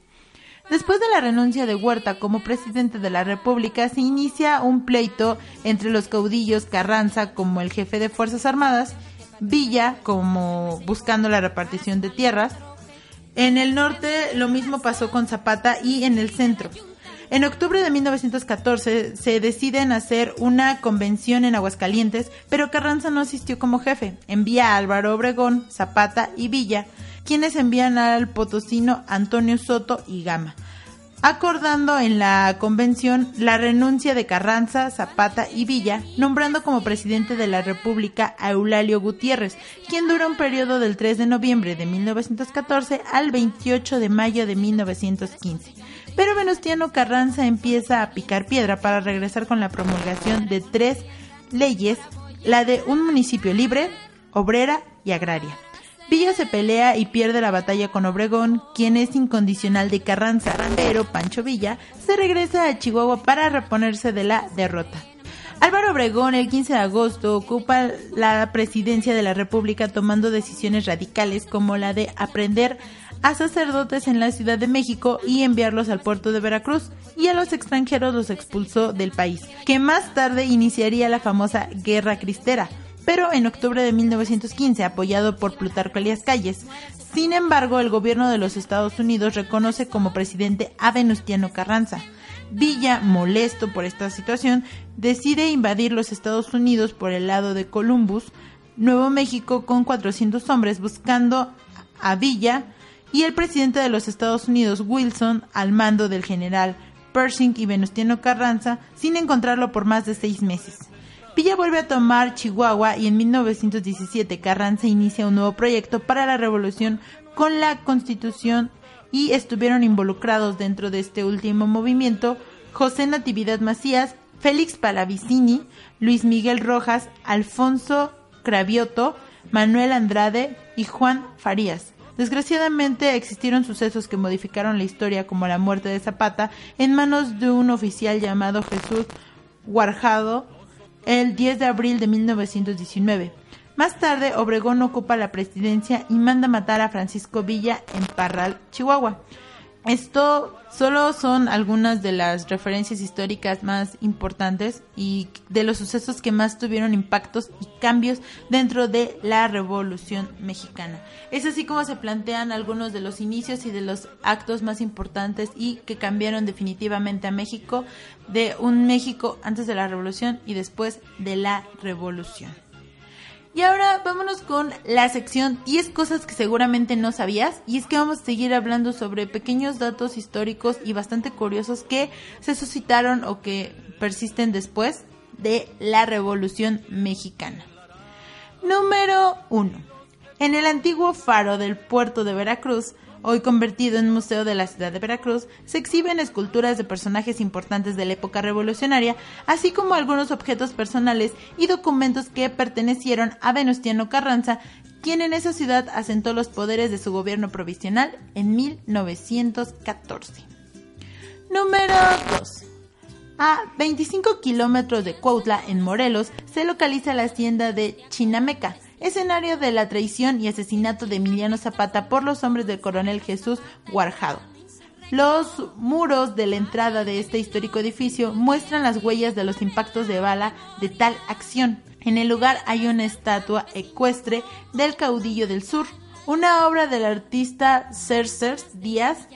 [SPEAKER 3] Después de la renuncia de Huerta como presidente de la República, se inicia un pleito entre los caudillos Carranza como el jefe de Fuerzas Armadas, Villa como buscando la repartición de tierras. En el norte lo mismo pasó con Zapata y en el centro. En octubre de 1914 se deciden hacer una convención en Aguascalientes, pero Carranza no asistió como jefe. Envía a Álvaro Obregón, Zapata y Villa quienes envían al potosino Antonio Soto y Gama, acordando en la convención la renuncia de Carranza, Zapata y Villa, nombrando como presidente de la República a Eulalio Gutiérrez, quien dura un periodo del 3 de noviembre de 1914 al 28 de mayo de 1915. Pero Venustiano Carranza empieza a picar piedra para regresar con la promulgación de tres leyes, la de un municipio libre, obrera y agraria. Villa se pelea y pierde la batalla con Obregón, quien es incondicional de Carranza, pero Pancho Villa se regresa a Chihuahua para reponerse de la derrota. Álvaro Obregón el 15 de agosto ocupa la presidencia de la República tomando decisiones radicales como la de aprender a sacerdotes en la Ciudad de México y enviarlos al puerto de Veracruz y a los extranjeros los expulsó del país, que más tarde iniciaría la famosa Guerra Cristera pero en octubre de 1915, apoyado por Plutarco Elías Calles. Sin embargo, el gobierno de los Estados Unidos reconoce como presidente a Venustiano Carranza. Villa, molesto por esta situación, decide invadir los Estados Unidos por el lado de Columbus, Nuevo México, con 400 hombres buscando a Villa y el presidente de los Estados Unidos, Wilson, al mando del general Pershing y Venustiano Carranza, sin encontrarlo por más de seis meses. Villa vuelve a tomar Chihuahua y en 1917 Carranza inicia un nuevo proyecto para la revolución con la constitución y estuvieron involucrados dentro de este último movimiento José Natividad Macías, Félix Palavicini, Luis Miguel Rojas, Alfonso Cravioto, Manuel Andrade y Juan Farías. Desgraciadamente existieron sucesos que modificaron la historia como la muerte de Zapata en manos de un oficial llamado Jesús Guarjado el 10 de abril de 1919. Más tarde, Obregón ocupa la presidencia y manda matar a Francisco Villa en Parral, Chihuahua. Esto solo son algunas de las referencias históricas más importantes y de los sucesos que más tuvieron impactos y cambios dentro de la Revolución Mexicana. Es así como se plantean algunos de los inicios y de los actos más importantes y que cambiaron definitivamente a México de un México antes de la Revolución y después de la Revolución. Y ahora vámonos con la sección 10 cosas que seguramente no sabías. Y es que vamos a seguir hablando sobre pequeños datos históricos y bastante curiosos que se suscitaron o que persisten después de la Revolución Mexicana. Número 1. En el antiguo faro del puerto de Veracruz hoy convertido en museo de la ciudad de Veracruz, se exhiben esculturas de personajes importantes de la época revolucionaria, así como algunos objetos personales y documentos que pertenecieron a Venustiano Carranza, quien en esa ciudad asentó los poderes de su gobierno provisional en 1914. Número 2. A 25 kilómetros de Cuautla, en Morelos, se localiza la hacienda de Chinameca, escenario de la traición y asesinato de Emiliano Zapata por los hombres del coronel Jesús Guarjado. Los muros de la entrada de este histórico edificio muestran las huellas de los impactos de bala de tal acción. En el lugar hay una estatua ecuestre del caudillo del sur, una obra del artista Cercers Díaz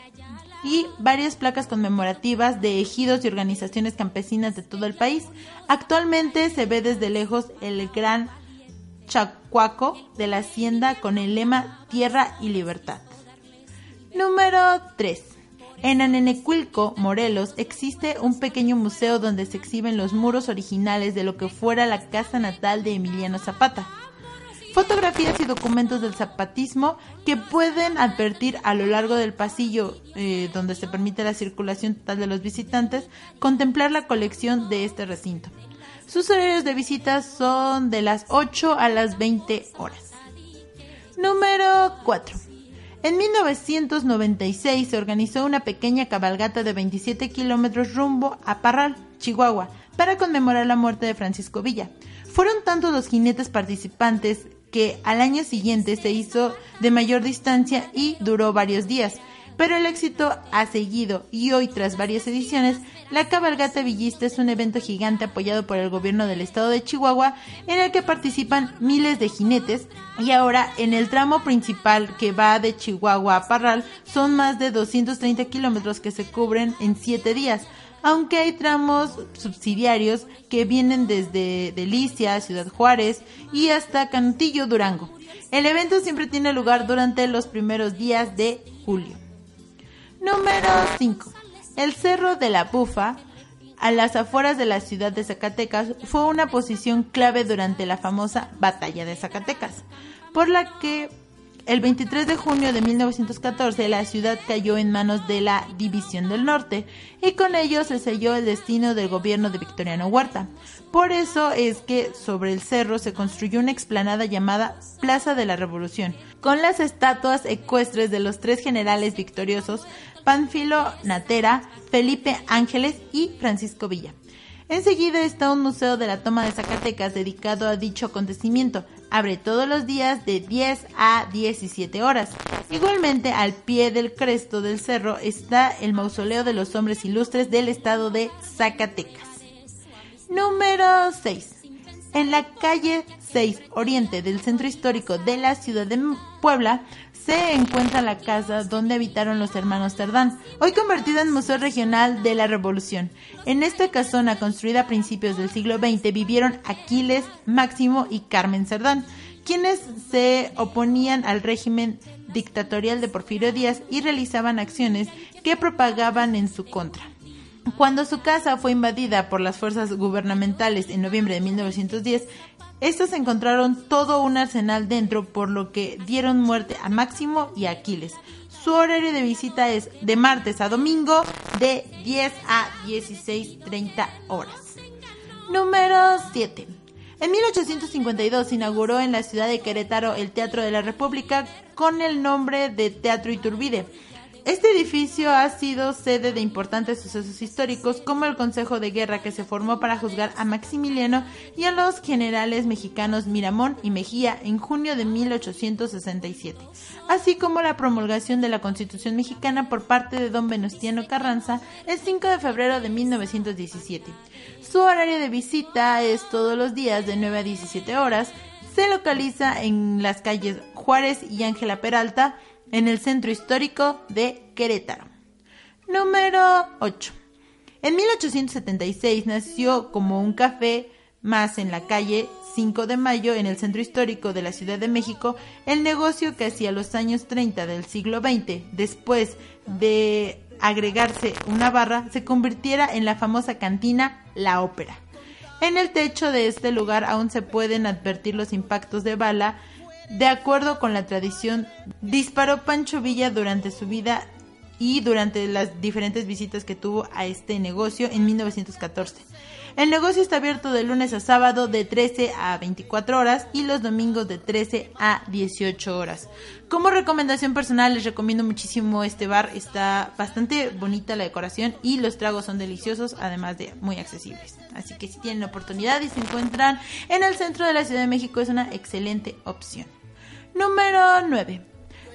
[SPEAKER 3] y varias placas conmemorativas de ejidos y organizaciones campesinas de todo el país. Actualmente se ve desde lejos el gran Chacuaco de la Hacienda con el lema Tierra y Libertad. Número 3. En Anenecuilco, Morelos, existe un pequeño museo donde se exhiben los muros originales de lo que fuera la casa natal de Emiliano Zapata. Fotografías y documentos del zapatismo que pueden advertir a lo largo del pasillo eh, donde se permite la circulación total de los visitantes, contemplar la colección de este recinto. Sus horarios de visita son de las 8 a las 20 horas. Número 4. En 1996 se organizó una pequeña cabalgata de 27 kilómetros rumbo a Parral, Chihuahua, para conmemorar la muerte de Francisco Villa. Fueron tantos los jinetes participantes que al año siguiente se hizo de mayor distancia y duró varios días. Pero el éxito ha seguido y hoy, tras varias ediciones, la cabalgata villista es un evento gigante apoyado por el gobierno del estado de Chihuahua en el que participan miles de jinetes y ahora en el tramo principal que va de Chihuahua a Parral son más de 230 kilómetros que se cubren en 7 días aunque hay tramos subsidiarios que vienen desde Delicia, Ciudad Juárez y hasta Cantillo, Durango. El evento siempre tiene lugar durante los primeros días de julio. Número 5. El Cerro de la Bufa, a las afueras de la ciudad de Zacatecas, fue una posición clave durante la famosa Batalla de Zacatecas, por la que el 23 de junio de 1914 la ciudad cayó en manos de la División del Norte y con ello se selló el destino del gobierno de Victoriano Huerta. Por eso es que sobre el cerro se construyó una explanada llamada Plaza de la Revolución, con las estatuas ecuestres de los tres generales victoriosos, Panfilo Natera, Felipe Ángeles y Francisco Villa. Enseguida está un museo de la toma de Zacatecas dedicado a dicho acontecimiento. Abre todos los días de 10 a 17 horas. Igualmente, al pie del cresto del cerro está el mausoleo de los hombres ilustres del estado de Zacatecas. Número 6. En la calle 6 Oriente del centro histórico de la ciudad de Puebla se encuentra la casa donde habitaron los hermanos Cerdán, hoy convertida en Museo Regional de la Revolución. En esta casona, construida a principios del siglo XX, vivieron Aquiles, Máximo y Carmen Cerdán, quienes se oponían al régimen dictatorial de Porfirio Díaz y realizaban acciones que propagaban en su contra. Cuando su casa fue invadida por las fuerzas gubernamentales en noviembre de 1910, estos encontraron todo un arsenal dentro, por lo que dieron muerte a Máximo y a Aquiles. Su horario de visita es de martes a domingo de 10 a 16.30 horas. Número 7. En 1852 se inauguró en la ciudad de Querétaro el Teatro de la República con el nombre de Teatro Iturbide este edificio ha sido sede de importantes sucesos históricos como el Consejo de Guerra que se formó para juzgar a Maximiliano y a los generales mexicanos Miramón y Mejía en junio de 1867, así como la promulgación de la Constitución mexicana por parte de don Venustiano Carranza el 5 de febrero de 1917. Su horario de visita es todos los días de 9 a 17 horas. Se localiza en las calles Juárez y Ángela Peralta, en el centro histórico de Querétaro. Número 8. En 1876 nació como un café más en la calle 5 de Mayo en el centro histórico de la Ciudad de México el negocio que hacia los años 30 del siglo XX, después de agregarse una barra, se convirtiera en la famosa cantina La Ópera. En el techo de este lugar aún se pueden advertir los impactos de bala de acuerdo con la tradición, disparó Pancho Villa durante su vida y durante las diferentes visitas que tuvo a este negocio en 1914. El negocio está abierto de lunes a sábado de 13 a 24 horas y los domingos de 13 a 18 horas. Como recomendación personal les recomiendo muchísimo este bar, está bastante bonita la decoración y los tragos son deliciosos además de muy accesibles. Así que si tienen la oportunidad y se encuentran en el centro de la Ciudad de México es una excelente opción. Número 9.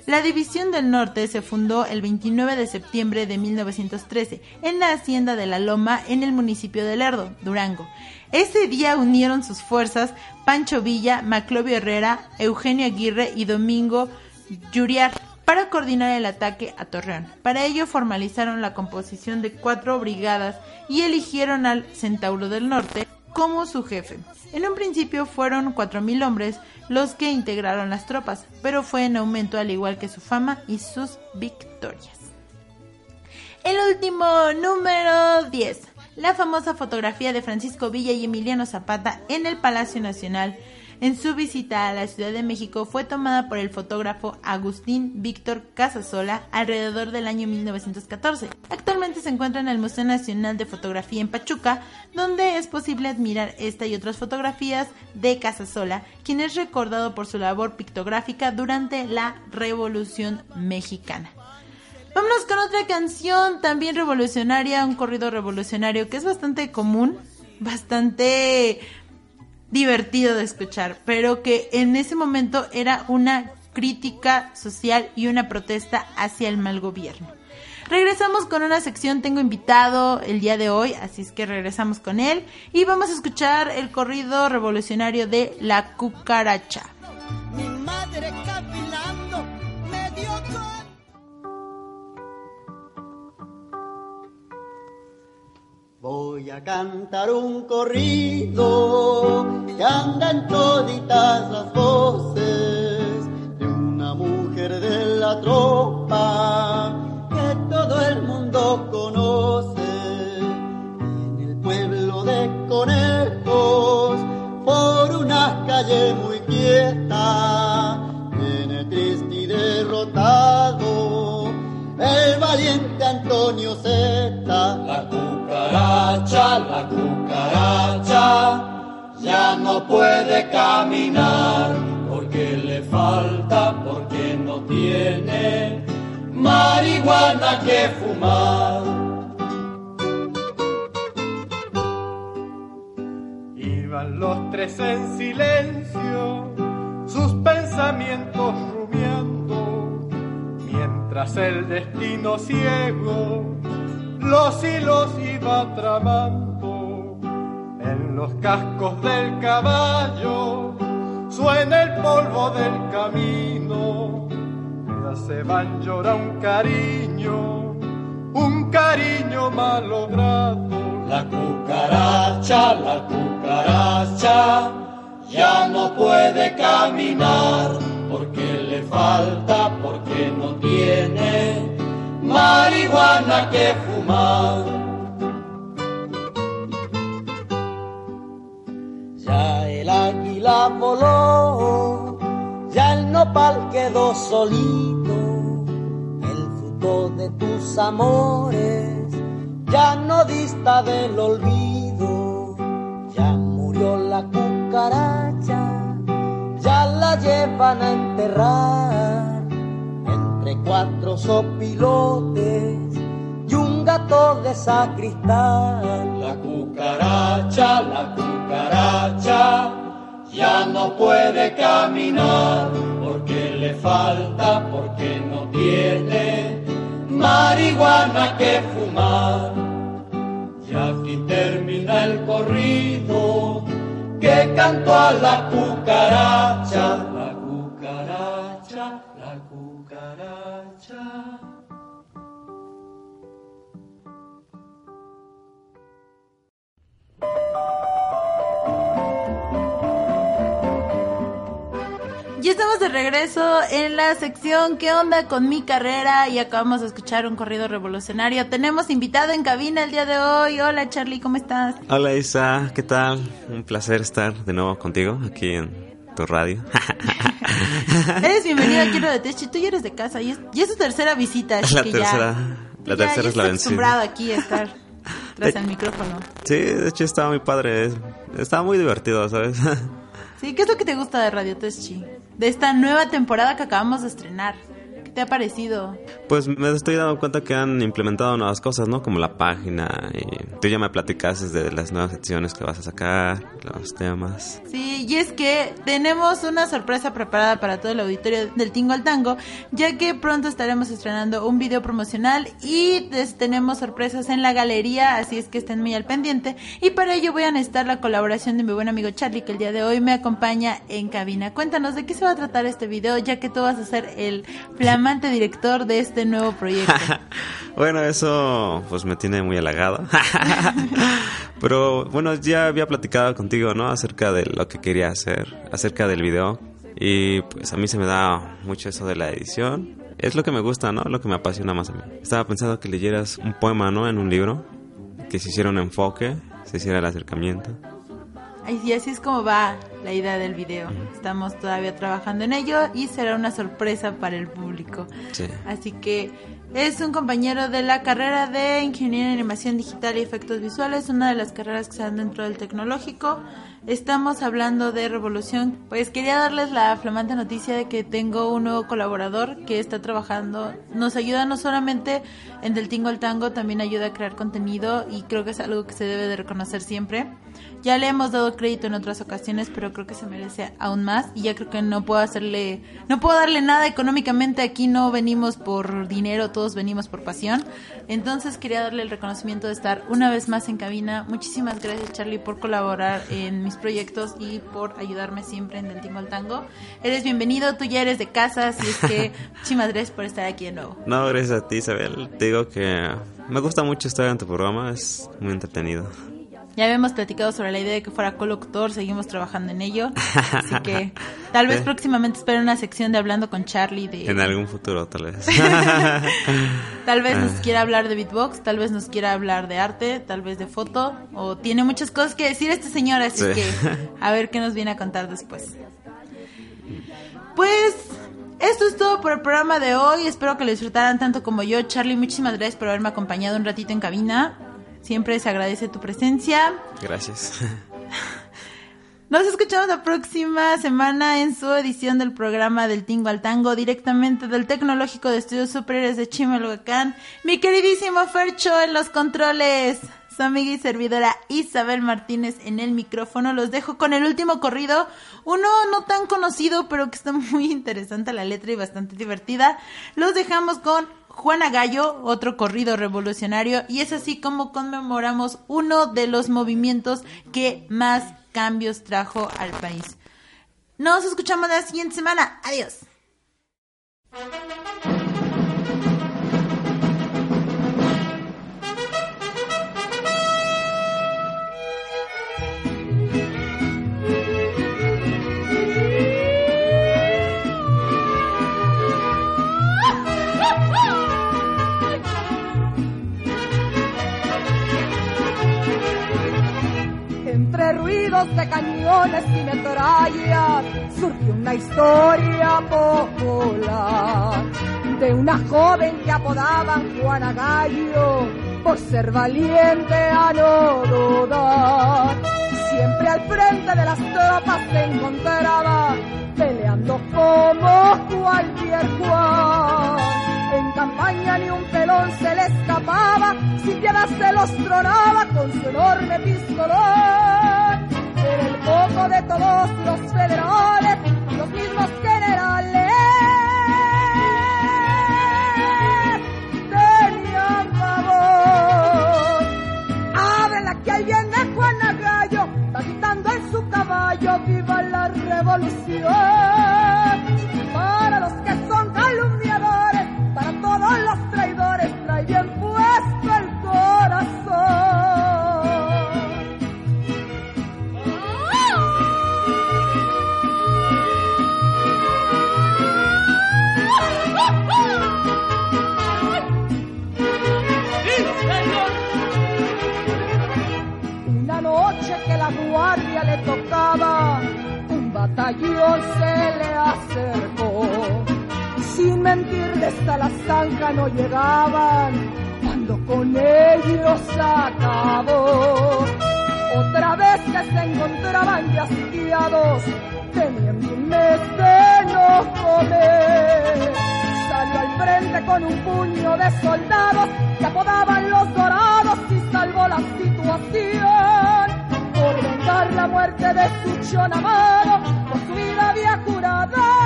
[SPEAKER 3] La División del Norte se fundó el 29 de septiembre de 1913 en la hacienda de La Loma en el municipio de Lerdo, Durango. Ese día unieron sus fuerzas Pancho Villa, Maclovio Herrera, Eugenio Aguirre y Domingo Yuriar para coordinar el ataque a Torreón. Para ello formalizaron la composición de cuatro brigadas y eligieron al Centauro del Norte como su jefe. En un principio fueron 4.000 hombres los que integraron las tropas, pero fue en aumento al igual que su fama y sus victorias. El último número 10. La famosa fotografía de Francisco Villa y Emiliano Zapata en el Palacio Nacional en su visita a la Ciudad de México fue tomada por el fotógrafo Agustín Víctor Casasola alrededor del año 1914. Actualmente se encuentra en el Museo Nacional de Fotografía en Pachuca, donde es posible admirar esta y otras fotografías de Casasola, quien es recordado por su labor pictográfica durante la Revolución Mexicana. Vámonos con otra canción también revolucionaria, un corrido revolucionario que es bastante común, bastante divertido de escuchar, pero que en ese momento era una crítica social y una protesta hacia el mal gobierno. Regresamos con una sección, tengo invitado el día de hoy, así es que regresamos con él y vamos a escuchar el corrido revolucionario de La Cucaracha.
[SPEAKER 6] A cantar un corrido que anda en toditas las voces de una mujer de la tropa que todo el mundo conoce. En el pueblo de Conejos, por una calle la cucaracha, ya no puede caminar porque le falta, porque no tiene marihuana que fumar.
[SPEAKER 7] Iban los tres en silencio, sus pensamientos rumiando, mientras el destino ciego los hilos iba tramando. Los cascos del caballo suena el polvo del camino, ya se van llora un cariño, un cariño malogrado.
[SPEAKER 6] La cucaracha, la cucaracha, ya no puede caminar porque le falta, porque no tiene marihuana que fumar. Águila voló, ya el nopal quedó solito, el fruto de tus amores ya no dista del olvido, ya murió la cucaracha, ya la llevan a enterrar. Entre cuatro sopilotes y un gato de sacristán. La cucaracha, la cucaracha, ya no puede caminar porque le falta, porque no tiene marihuana que fumar. Ya aquí termina el corrido que cantó a. La cucaracha,
[SPEAKER 3] Ya estamos de regreso en la sección ¿Qué onda con mi carrera? Y acabamos de escuchar un corrido revolucionario. Tenemos invitado en cabina el día de hoy. Hola Charlie, ¿cómo estás?
[SPEAKER 8] Hola Isa, ¿qué tal? Un placer estar de nuevo contigo aquí en tu radio. <laughs>
[SPEAKER 3] Eres bienvenido aquí de Techi. Tú ya eres de casa y es, y es tu tercera visita. Así
[SPEAKER 8] la
[SPEAKER 3] que
[SPEAKER 8] tercera,
[SPEAKER 3] ya,
[SPEAKER 8] la
[SPEAKER 3] ya-
[SPEAKER 8] tercera
[SPEAKER 3] ya
[SPEAKER 8] es la vencida.
[SPEAKER 3] acostumbrado aquí a estar <laughs> tras el micrófono.
[SPEAKER 8] Sí, de hecho estaba muy padre, estaba muy divertido, ¿sabes?
[SPEAKER 3] Sí, ¿qué es lo que te gusta de Radio Teschi? De esta nueva temporada que acabamos de estrenar. ¿Qué te ha parecido?
[SPEAKER 8] Pues me estoy dando cuenta que han implementado nuevas cosas, ¿no? Como la página y tú ya me platicaste de las nuevas secciones que vas a sacar, los temas.
[SPEAKER 3] Sí, y es que tenemos una sorpresa preparada para todo el auditorio del Tingo al Tango, ya que pronto estaremos estrenando un video promocional y tenemos sorpresas en la galería, así es que estén muy al pendiente. Y para ello voy a necesitar la colaboración de mi buen amigo Charlie, que el día de hoy me acompaña en cabina. Cuéntanos de qué se va a tratar este video, ya que tú vas a ser el flamante director de este nuevo proyecto. <laughs>
[SPEAKER 8] Bueno, eso pues me tiene muy halagado. <laughs> Pero bueno, ya había platicado contigo, ¿no? Acerca de lo que quería hacer, acerca del video. Y pues a mí se me da mucho eso de la edición. Es lo que me gusta, ¿no? Lo que me apasiona más a mí. Estaba pensando que leyeras un poema, ¿no? En un libro. Que se hiciera un enfoque, se hiciera el acercamiento.
[SPEAKER 3] Y así es como va la idea del video. Estamos todavía trabajando en ello y será una sorpresa para el público.
[SPEAKER 8] Sí.
[SPEAKER 3] Así que es un compañero de la carrera de Ingeniería en Animación Digital y Efectos Visuales, una de las carreras que se dan dentro del tecnológico. Estamos hablando de revolución. Pues quería darles la flamante noticia de que tengo un nuevo colaborador que está trabajando. Nos ayuda no solamente en Del Tingo al Tango, también ayuda a crear contenido y creo que es algo que se debe de reconocer siempre. Ya le hemos dado crédito en otras ocasiones, pero creo que se merece aún más y ya creo que no puedo hacerle, no puedo darle nada económicamente. Aquí no venimos por dinero, todos venimos por pasión. Entonces quería darle el reconocimiento de estar una vez más en cabina. Muchísimas gracias Charlie por colaborar en mis proyectos y por ayudarme siempre en Del Tingo al Tango. Eres bienvenido, tú ya eres de casa, así es que <laughs> muchísimas gracias por estar aquí de nuevo.
[SPEAKER 8] No, gracias a ti, Isabel. Te digo que me gusta mucho estar en tu programa, es muy entretenido.
[SPEAKER 3] Ya habíamos platicado sobre la idea de que fuera colocutor, seguimos trabajando en ello. Así que <laughs> tal vez próximamente espero una sección de hablando con Charlie de
[SPEAKER 8] En algún futuro, tal vez. <laughs>
[SPEAKER 3] tal vez nos
[SPEAKER 8] Ah.
[SPEAKER 3] quiera hablar de beatbox, tal vez nos quiera hablar de arte, tal vez de foto o tiene muchas cosas que decir este señor, así
[SPEAKER 8] Sí.
[SPEAKER 3] que a ver qué nos viene a contar después. Pues esto es todo por el programa de hoy. Espero que lo disfrutaran tanto como yo. Charlie, muchísimas gracias por haberme acompañado un ratito en cabina. Siempre se agradece tu presencia.
[SPEAKER 8] Gracias. <laughs>
[SPEAKER 3] Nos escuchamos la próxima semana en su edición del programa del Tingo al Tango, directamente del Tecnológico de Estudios Superiores de Chimalhuacán. Mi queridísimo Fercho en los controles. Su amiga y servidora Isabel Martínez en el micrófono. Los dejo con el último corrido. Uno no tan conocido, pero que está <laughs> muy interesante la letra y bastante divertida. Los dejamos con Juana Gallo, otro corrido revolucionario, y es así como conmemoramos uno de los movimientos que más cambios trajo al país. Nos escuchamos la siguiente semana. Adiós.
[SPEAKER 9] De cañones y metrallas surgió una historia popular de una joven que apodaban Juana Gallo por ser valiente a no dudar. Siempre al frente de las tropas se encontraba peleando como cualquier Juan. En campaña ni un pelón se le escapaba, sin piedad se los tronaba con su enorme pistolón. El foco de todos los federales, los mismos generales. Tenían favor. Ábrela que ahí viene Juana Gallo, va gritando en su caballo, viva la revolución. Se le acercó. Sin mentirles a la zanja no llegaban, cuando con ellos acabó. Otra vez que se encontraban ya sitiados, teniendo un mes de no comer. Salió al frente con un puño de soldados que apodaban los dorados y salvó la situación. Por vengar la muerte de su chon había jurado.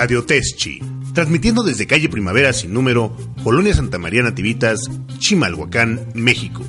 [SPEAKER 1] Radio Teschi, transmitiendo desde calle Primavera sin número, Colonia Santa María Nativitas, Chimalhuacán, México.